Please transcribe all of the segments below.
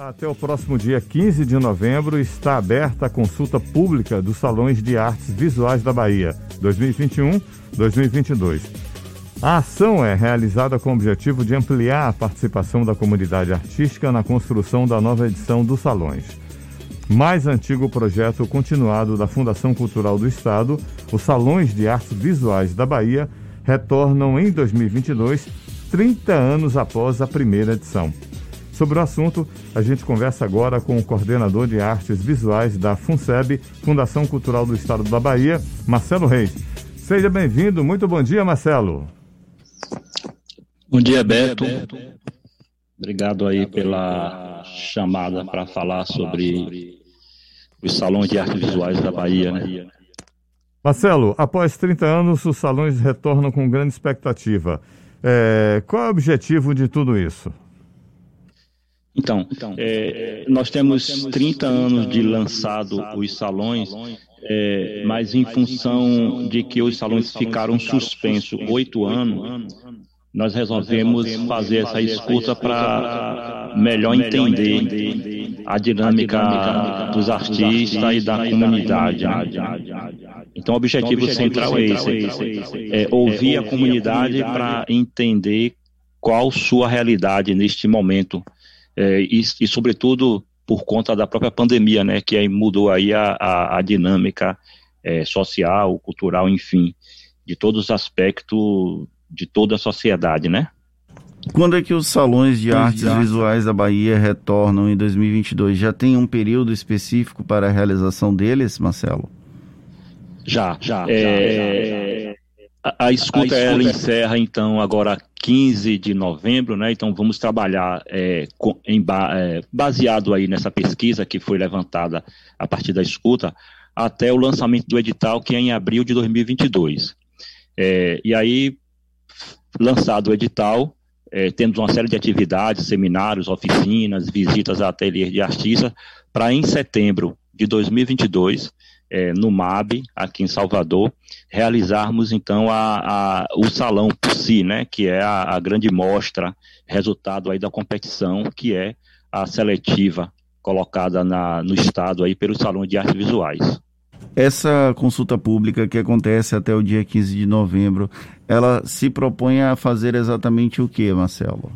Até o próximo dia 15 de novembro está aberta a consulta pública dos Salões de Artes Visuais da Bahia 2021-2022. A ação é realizada com o objetivo de ampliar a participação da comunidade artística na construção da nova edição dos salões. Mais antigo projeto continuado da Fundação Cultural do Estado, os Salões de Artes Visuais da Bahia retornam em 2022, 30 anos após a primeira edição. Sobre o assunto, a gente conversa agora com o coordenador de artes visuais da FUNSEB, Fundação Cultural do Estado da Bahia, Marcelo Reis. Seja bem-vindo, muito bom dia, Marcelo. Bom dia, Beto. Obrigado aí pela chamada para falar sobre os salões de artes visuais da Bahia, né? Marcelo, após 30 anos, os salões retornam com grande expectativa. É, qual é o objetivo de tudo isso? Então, é, nós temos 30 anos de lançado os salões, é, mas em função de que os salões ficaram suspensos oito anos, nós resolvemos fazer essa escuta para melhor entender a dinâmica dos artistas e da comunidade. Então, o objetivo central é esse: é ouvir a comunidade para entender qual sua realidade neste momento é, e, e, sobretudo, por conta da própria pandemia, né, que aí mudou aí a, a, a dinâmica é, social, cultural, enfim, de todos os aspectos de toda a sociedade, né? Quando é que os salões de artes visuais da Bahia retornam em 2022? Já tem um período específico para a realização deles, Marcelo? Já, já. É, já, já. A, a, escuta, a escuta ela encerra então agora 15 de novembro, né? Então vamos trabalhar é, com, em, é, baseado aí nessa pesquisa que foi levantada a partir da escuta até o lançamento do edital que é em abril de 2022. É, e aí lançado o edital, é, temos uma série de atividades, seminários, oficinas, visitas a ateliês de artistas, para em setembro de 2022, é, no MAB, aqui em Salvador, realizarmos então a, a, o salão por si, né, que é a, a grande mostra, resultado aí da competição, que é a seletiva colocada na, no estado aí pelo Salão de Artes Visuais. Essa consulta pública que acontece até o dia 15 de novembro, ela se propõe a fazer exatamente o que, Marcelo?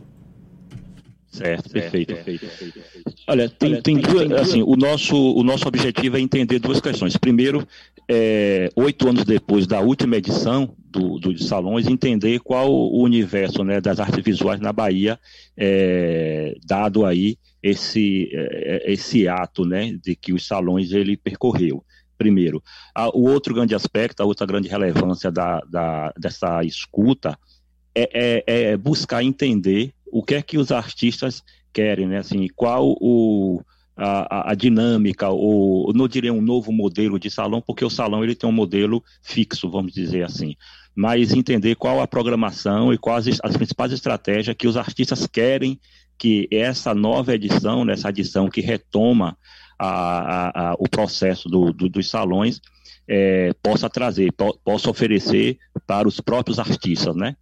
Certo, perfeito. perfeito. Olha, tem, tem duas, assim, o nosso, o nosso objetivo é entender duas questões. Primeiro, é, oito anos depois da última edição do, do de salões, entender qual o universo né, das artes visuais na Bahia, é, dado aí esse, é, esse ato né, de que os salões ele percorreu primeiro. o outro grande aspecto, a outra grande relevância da, da dessa escuta é, é, é, buscar entender o que é que os artistas querem, né? Assim, qual o, a, a, dinâmica, ou não diria um novo modelo de salão, porque o salão ele tem um modelo fixo, vamos dizer assim. Mas entender qual a programação e quais as, as principais estratégias que os artistas querem que essa nova edição, nessa edição que retoma a, a, o processo do, do, dos salões é, possa trazer, po, possa oferecer para os próprios artistas, né?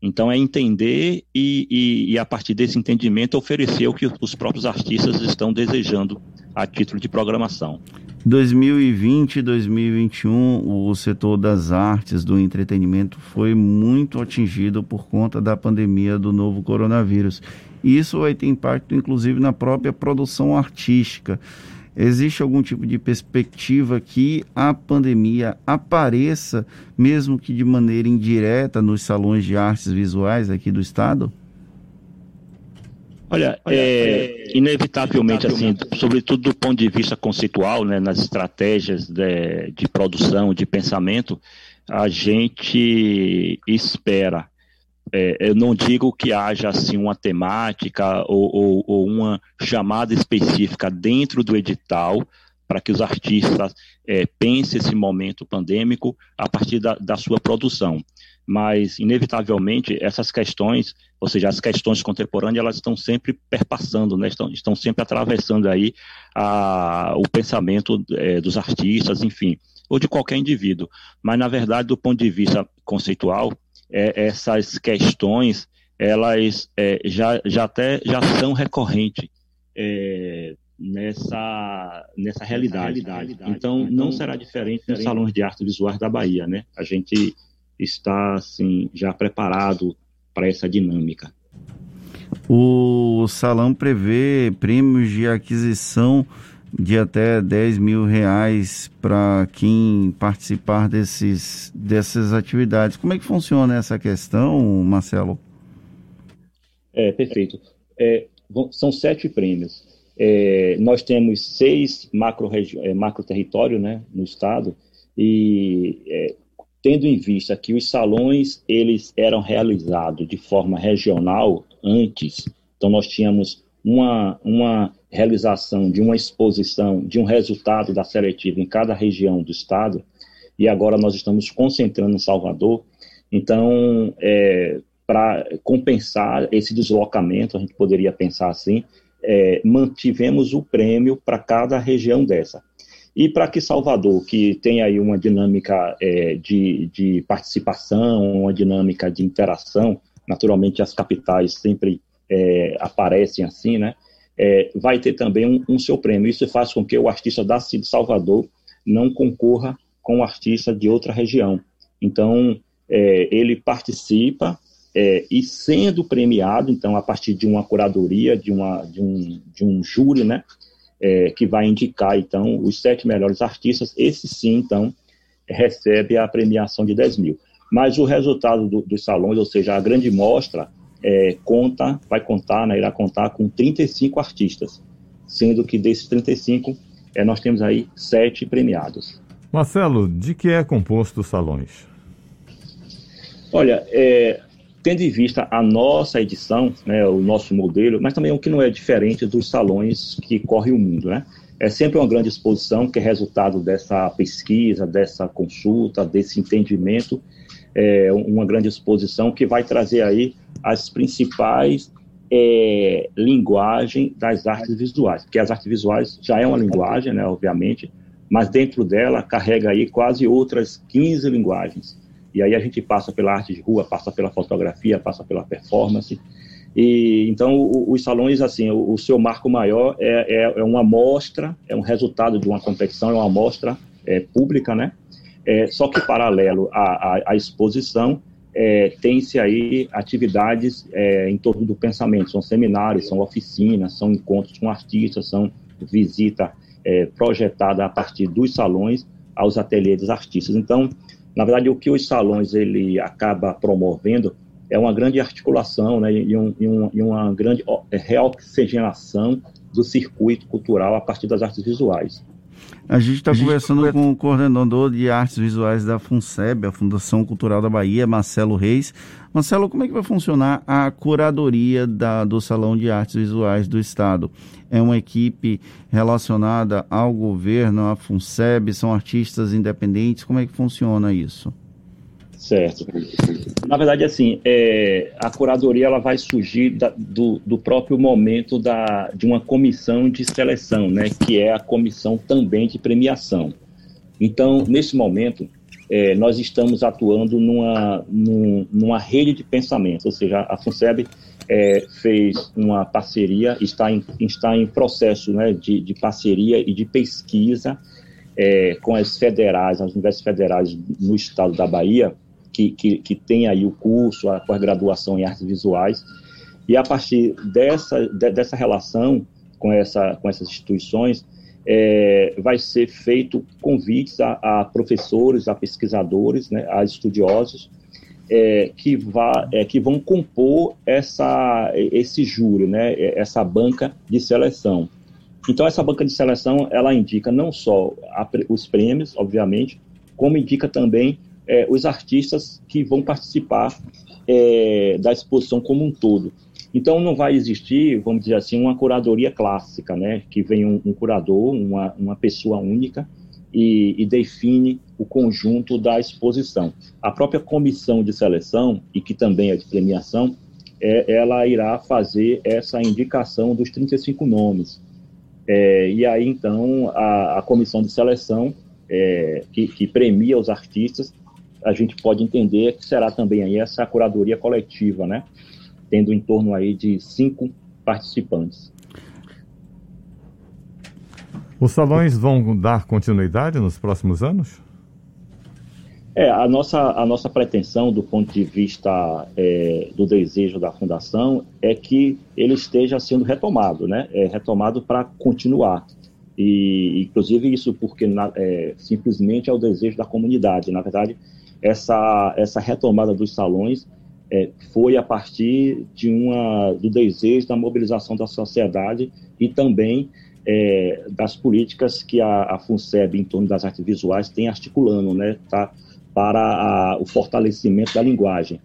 Então é entender e, e, e, a partir desse entendimento oferecer o que os próprios artistas estão desejando a título de programação. 2020 e 2021, o setor das artes, do entretenimento foi muito atingido por conta da pandemia do novo coronavírus. Isso vai ter impacto, inclusive, na própria produção artística. Existe algum tipo de perspectiva que a pandemia apareça, mesmo que de maneira indireta, nos salões de artes visuais aqui do Estado? Olha, é, inevitavelmente, assim, sobretudo do ponto de vista conceitual, né, nas estratégias de, de produção, de pensamento, a gente espera é, eu não digo que haja assim uma temática ou, ou, ou uma chamada específica dentro do edital para que os artistas é, pensem esse momento pandêmico a partir da, da, sua produção. Mas, inevitavelmente, essas questões, ou seja, as questões contemporâneas, elas estão sempre perpassando, né? estão, estão sempre atravessando aí a, o pensamento é, dos artistas, enfim, ou de qualquer indivíduo. Mas, na verdade, do ponto de vista conceitual, é, essas questões elas é, já, já até já são recorrentes é, nessa, nessa realidade. realidade. Então, não será diferente nos salões de artes visuais da Bahia, né? A gente está, assim, já preparado para essa dinâmica. O salão prevê prêmios de aquisição de até 10 mil reais para quem participar desses, dessas atividades. Como é que funciona essa questão, Marcelo? É, perfeito. É, são sete prêmios. É, nós temos seis macro, é, macro né, no estado e é, tendo em vista que os salões eles eram realizados de forma regional antes, então nós tínhamos uma, uma realização de uma exposição, de um resultado da seletiva em cada região do estado, e agora nós estamos concentrando em Salvador. Então, é, para compensar esse deslocamento, a gente poderia pensar assim, é, mantivemos o prêmio para cada região dessa. E para que Salvador, que tem aí uma dinâmica é, de, de participação, uma dinâmica de interação, naturalmente as capitais sempre é, aparecem assim, né? É, vai ter também um, um, seu prêmio. Isso faz com que o artista da de Salvador não concorra com o artista de outra região. Então, é, ele participa é, e sendo premiado, então, a partir de uma curadoria, de, uma, de, um, de um júri, né, é, que vai indicar, então, os sete melhores artistas, esse sim, então, recebe a premiação de 10 mil. Mas o resultado do, dos salões, ou seja, a grande mostra, é, conta, vai contar, né, irá contar com 35 artistas, sendo que desses 35 é, nós temos aí sete premiados. Marcelo, de que é composto os salões? Olha, é, tendo em vista a nossa edição, né, o nosso modelo, mas também o que não é diferente dos salões que corre o mundo, né? É sempre uma grande exposição que é resultado dessa pesquisa, dessa consulta, desse entendimento, é uma grande exposição que vai trazer aí as principais é, linguagem das artes visuais, porque as artes visuais já é uma linguagem, né, obviamente, mas dentro dela carrega aí quase outras 15 linguagens. E aí a gente passa pela arte de rua, passa pela fotografia, passa pela performance. E então os salões, assim, o, o, seu marco maior é, é, é, uma amostra, é um resultado de uma competição, é uma amostra é, pública, né? É, só que paralelo à, à, à exposição, é, tem-se aí atividades é, em torno do pensamento, são seminários, são oficinas, são encontros com artistas, são visita é, projetada a partir dos salões aos ateliês dos artistas. Então, na verdade, o que os salões ele acaba promovendo é uma grande articulação né, e, um, e, um, e uma grande é, reoxigenação do circuito cultural a partir das artes visuais. A gente está conversando com o coordenador de artes visuais da FUNSEB, a Fundação Cultural da Bahia, Marcelo Reis. Marcelo, como é que vai funcionar a curadoria da, do Salão de Artes Visuais do Estado? É uma equipe relacionada ao governo, à FUNSEB, são artistas independentes? Como é que funciona isso? Certo. Na verdade, assim, é, a curadoria ela vai surgir da, do, do, próprio momento da, de uma comissão de seleção, né, que é a comissão também de premiação. Então, nesse momento, é, nós estamos atuando numa, numa rede de pensamento, ou seja, a FUNSEB é, fez uma parceria, está em, está em processo né, de, de parceria e de pesquisa é, com as federais, as universidades federais no estado da Bahia, que, que, que tem aí o curso, a pós-graduação em artes visuais, e a partir dessa, de, dessa relação com, essa, com essas instituições, é, vai ser feito convites a, a, professores, a pesquisadores, né, a estudiosos, é, que, vá, é, que vão compor essa, esse júri, né, essa banca de seleção. Então, essa banca de seleção, ela indica não só a, os prêmios, obviamente, como indica também é, os artistas que vão participar é, da exposição como um todo. Então não vai existir, vamos dizer assim, uma curadoria clássica, né? Que vem um, um curador, uma, uma pessoa única e, e, define o conjunto da exposição. A própria comissão de seleção e que também é de premiação, é, ela irá fazer essa indicação dos 35 nomes. É, e aí então a, a comissão de seleção é, que, que premia os artistas a gente pode entender que será também aí essa curadoria coletiva, né? Tendo em torno aí de cinco participantes. Os salões vão dar continuidade nos próximos anos? É, a nossa, a nossa pretensão do ponto de vista é, do desejo da Fundação é que ele esteja sendo retomado, né? É, retomado para continuar. E, inclusive, isso porque na, é, simplesmente é o desejo da comunidade. Na verdade, essa, essa retomada dos salões é, foi a partir de uma, do desejo da mobilização da sociedade e também é, das políticas que a, a FUNSEB em torno das artes visuais tem articulando, né? Tá? para a, o fortalecimento da linguagem.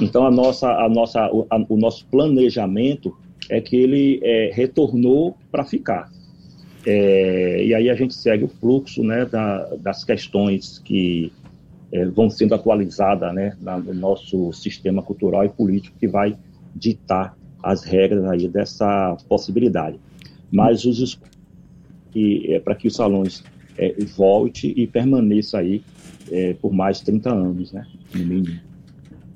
Então, a nossa, a nossa, o, a, o nosso planejamento é que ele é, retornou para ficar. É, e aí a gente segue o fluxo né, da, das questões que é, vão sendo atualizadas né, no nosso sistema cultural e político que vai ditar as regras aí dessa possibilidade. Mas os é, para que os salões é, volte e permaneça aí é, por mais de 30 anos, né? No mínimo.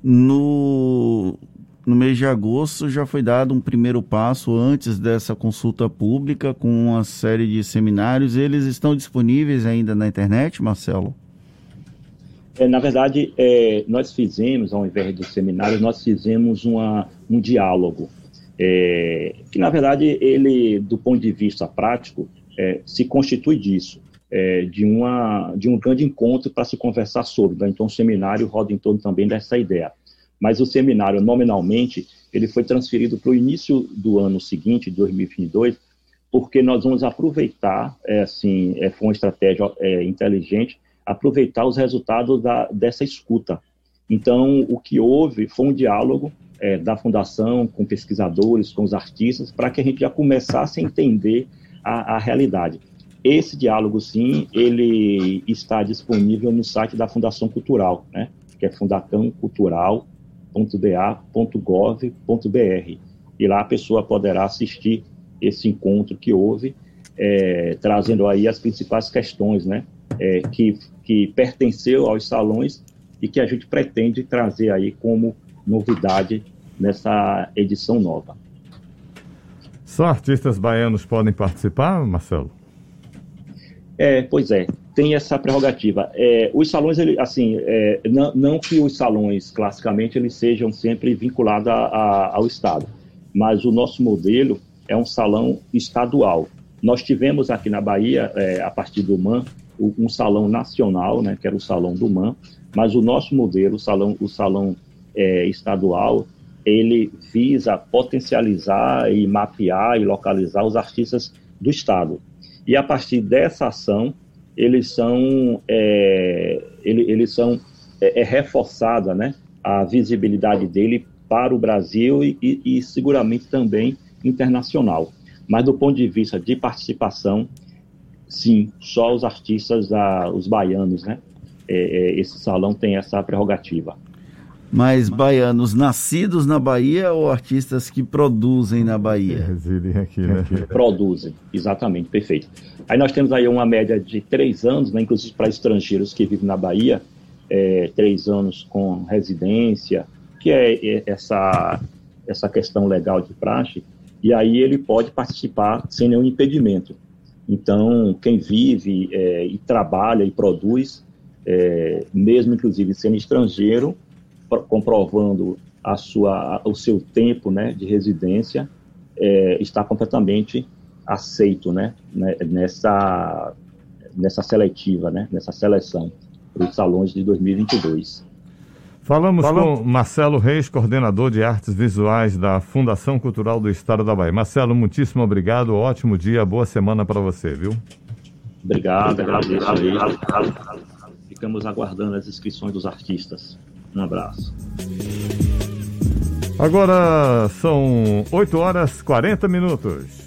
No, no mês de agosto já foi dado um primeiro passo antes dessa consulta pública com uma série de seminários. Eles estão disponíveis ainda na internet, Marcelo? É, na verdade, é, nós fizemos, ao invés de seminários, nós fizemos uma, um diálogo. É, que, na verdade, ele, do ponto de vista prático, é, se constitui disso é, de, uma, de um grande encontro para se conversar sobre. Né? Então, o seminário roda em torno também dessa ideia. Mas o seminário, nominalmente, ele foi transferido para o início do ano seguinte, 2022, porque nós vamos aproveitar, é, assim, foi uma estratégia inteligente, aproveitar os resultados da, dessa escuta. Então, o que houve foi um diálogo é, da fundação com pesquisadores, com os artistas, para que a gente já começasse a entender a, a realidade. Esse diálogo, sim, ele está disponível no site da Fundação Cultural, né? que é fundacãocultural.da.gov.br. E lá a pessoa poderá assistir esse encontro que houve, é, trazendo aí as principais questões né? É, que, que pertenceu aos salões e que a gente pretende trazer aí como novidade nessa edição nova. Só artistas baianos podem participar, Marcelo? É, pois é, tem essa prerrogativa. É, os salões, ele, assim, é, não, não, que os salões, classicamente, eles sejam sempre vinculados a, a, ao Estado, mas o nosso modelo é um salão estadual. Nós tivemos aqui na Bahia, é, a partir do MAN, um salão nacional, né, que era o Salão do MAN, mas o nosso modelo, o salão, o salão é, estadual, ele visa potencializar e mapear e localizar os artistas do Estado. E a partir dessa ação, eles são, é, ele, eles são é, é, reforçada né, a visibilidade dele para o Brasil e, e, e, seguramente também internacional. Mas do ponto de vista de participação, sim, só os artistas, ah, os baianos, né? É, é, esse salão tem essa prerrogativa. Mas baianos nascidos na Bahia ou artistas que produzem na Bahia? Residem aqui, né? Produzem, exatamente, perfeito. Aí nós temos aí uma média de três anos, né, inclusive para estrangeiros que vivem na Bahia, é, três anos com residência, que é, é essa, essa questão legal de praxe, e aí ele pode participar sem nenhum impedimento. Então, quem vive é, e trabalha e produz, é, mesmo inclusive sendo estrangeiro, comprovando a sua, o seu tempo né, de residência, é, está completamente aceito né, né, nessa, nessa seletiva, né, nessa seleção para os salões de 2022. Falamos com Marcelo Reis, coordenador de artes visuais da Fundação Cultural do Estado da Bahia. Marcelo, muitíssimo obrigado, ótimo dia, boa semana para você, viu? Obrigado, agradeço aí. Ficamos aguardando as inscrições dos artistas. Um abraço. Agora são 8 horas 40 minutos.